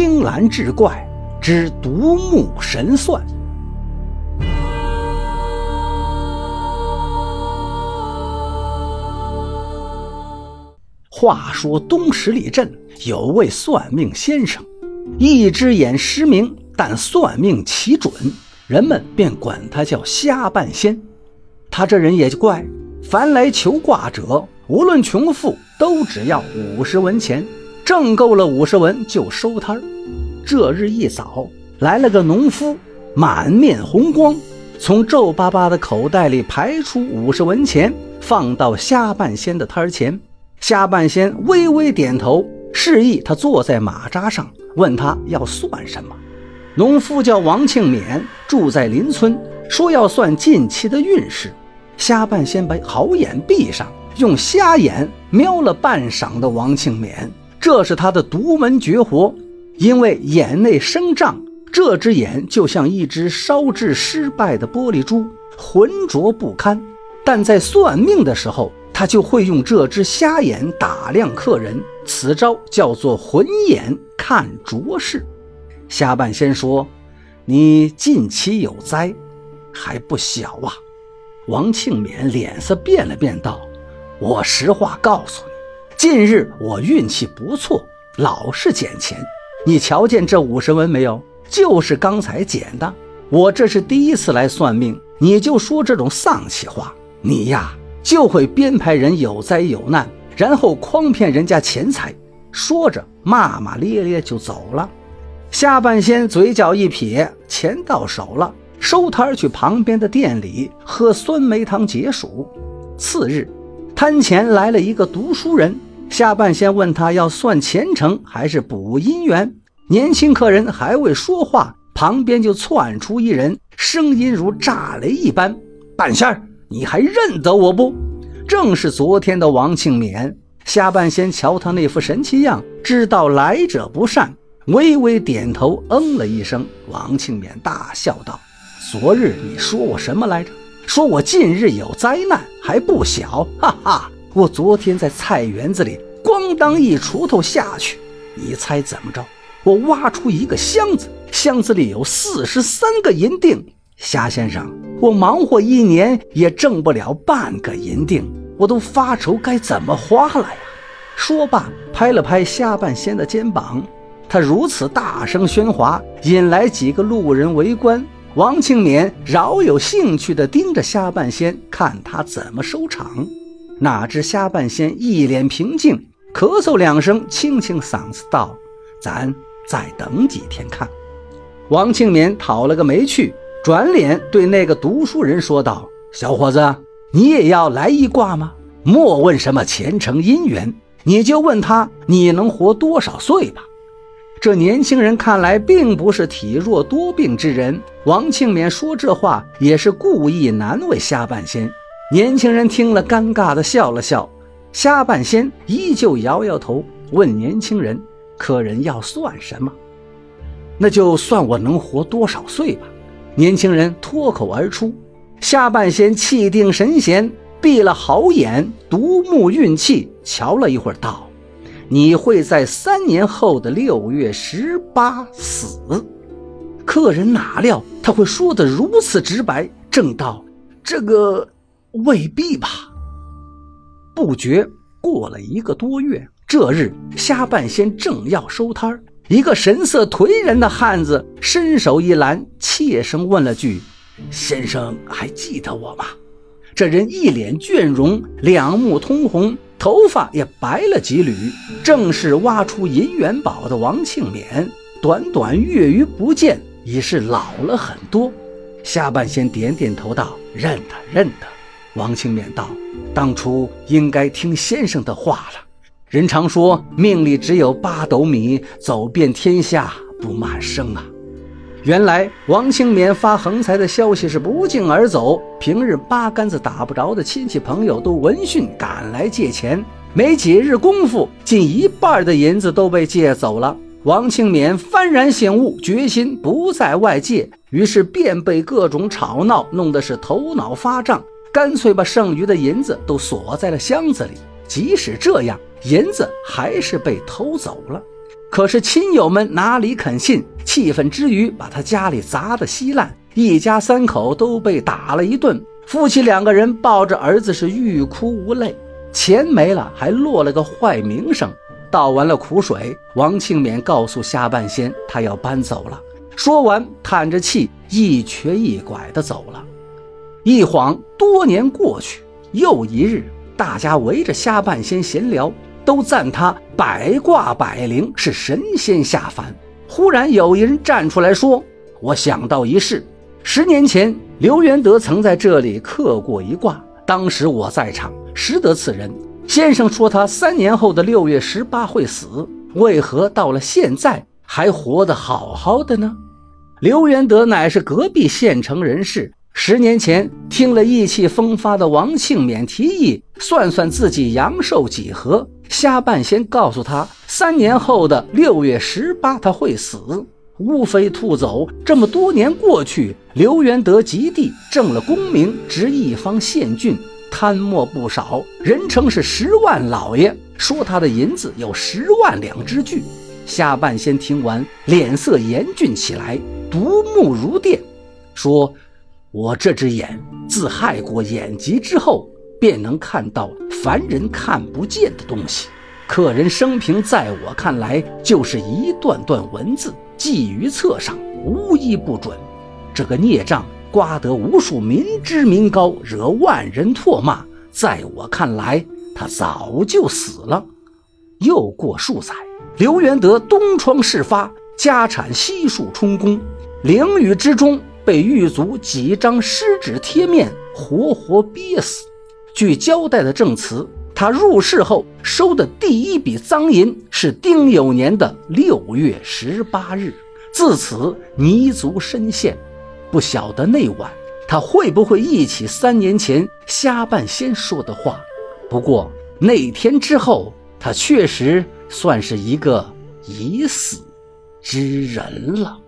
青蓝志怪之独木神算。话说东十里镇有位算命先生，一只眼失明，但算命奇准，人们便管他叫瞎半仙。他这人也就怪，凡来求卦者，无论穷富，都只要五十文钱，挣够了五十文就收摊儿。这日一早，来了个农夫，满面红光，从皱巴巴的口袋里排出五十文钱，放到瞎半仙的摊儿前。瞎半仙微微点头，示意他坐在马扎上，问他要算什么。农夫叫王庆勉，住在邻村，说要算近期的运势。瞎半仙把好眼闭上，用瞎眼瞄了半晌的王庆勉，这是他的独门绝活。因为眼内生障，这只眼就像一只烧制失败的玻璃珠，浑浊不堪。但在算命的时候，他就会用这只瞎眼打量客人，此招叫做浑眼看浊事。瞎半仙说：“你近期有灾，还不小啊。”王庆勉脸色变了变，道：“我实话告诉你，近日我运气不错，老是捡钱。你瞧见这五十文没有？就是刚才捡的。我这是第一次来算命，你就说这种丧气话，你呀！”就会编排人有灾有难，然后诓骗人家钱财。说着，骂骂咧咧就走了。下半仙嘴角一撇，钱到手了，收摊去旁边的店里喝酸梅汤解暑。次日，摊前来了一个读书人，下半仙问他要算前程还是补姻缘。年轻客人还未说话，旁边就窜出一人，声音如炸雷一般：“半仙儿。”你还认得我不？正是昨天的王庆勉。下半仙瞧他那副神气样，知道来者不善，微微点头，嗯了一声。王庆勉大笑道：“昨日你说我什么来着？说我近日有灾难，还不小。哈哈！我昨天在菜园子里，咣当一锄头下去，你猜怎么着？我挖出一个箱子，箱子里有四十三个银锭。夏先生。”我忙活一年也挣不了半个银锭，我都发愁该怎么花了呀！说罢，拍了拍下半仙的肩膀。他如此大声喧哗，引来几个路人围观。王庆勉饶有兴趣地盯着下半仙，看他怎么收场。哪知下半仙一脸平静，咳嗽两声，清清嗓子道：“咱再等几天看。”王庆勉讨了个没趣。转脸对那个读书人说道：“小伙子，你也要来一卦吗？莫问什么前程姻缘，你就问他你能活多少岁吧。”这年轻人看来并不是体弱多病之人。王庆勉说这话也是故意难为虾半仙。年轻人听了，尴尬的笑了笑。虾半仙依旧摇摇头，问年轻人：“客人要算什么？那就算我能活多少岁吧。”年轻人脱口而出，虾半仙气定神闲，闭了好眼，独目运气，瞧了一会儿，道：“你会在三年后的六月十八死。”客人哪料他会说得如此直白，正道：“这个未必吧。”不觉过了一个多月，这日下半仙正要收摊儿。一个神色颓然的汉子伸手一拦，怯声问了句：“先生还记得我吗？”这人一脸倦容，两目通红，头发也白了几缕，正是挖出银元宝的王庆勉。短短月余不见，已是老了很多。下半仙点点头道：“认得，认得。”王庆勉道：“当初应该听先生的话了。”人常说，命里只有八斗米，走遍天下不满生啊。原来王庆勉发横财的消息是不胫而走，平日八竿子打不着的亲戚朋友都闻讯赶来借钱，没几日功夫，近一半的银子都被借走了。王庆勉幡然醒悟，决心不再外借，于是便被各种吵闹弄得是头脑发胀，干脆把剩余的银子都锁在了箱子里。即使这样。银子还是被偷走了。可是亲友们哪里肯信？气愤之余，把他家里砸得稀烂，一家三口都被打了一顿。夫妻两个人抱着儿子是欲哭无泪，钱没了，还落了个坏名声。倒完了苦水，王庆勉告诉下半仙，他要搬走了。说完，叹着气，一瘸一拐地走了。一晃多年过去，又一日，大家围着虾半仙闲聊，都赞他百卦百灵，是神仙下凡。忽然有一人站出来说：“我想到一事，十年前刘元德曾在这里刻过一卦，当时我在场，识得此人。”先生说他三年后的六月十八会死，为何到了现在还活得好好的呢？刘元德乃是隔壁县城人士，十年前听了意气风发的王庆勉提议，算算自己阳寿几何，瞎半仙告诉他，三年后的六月十八他会死，乌飞兔走。这么多年过去，刘元德及第，挣了功名，执一方县郡。贪墨不少，人称是十万老爷，说他的银子有十万两之巨。下半仙听完，脸色严峻起来，独目如电，说：“我这只眼自害过眼疾之后，便能看到凡人看不见的东西。客人生平在我看来，就是一段段文字，记于册上，无一不准。这个孽障。”刮得无数民脂民膏，惹万人唾骂。在我看来，他早就死了。又过数载，刘元德东窗事发，家产悉数充公。囹圄之中，被狱卒几张湿纸贴面活活憋死。据交代的证词，他入室后收的第一笔赃银是丁酉年的六月十八日，自此泥足深陷。不晓得那晚他会不会忆起三年前瞎半仙说的话。不过那天之后，他确实算是一个已死之人了。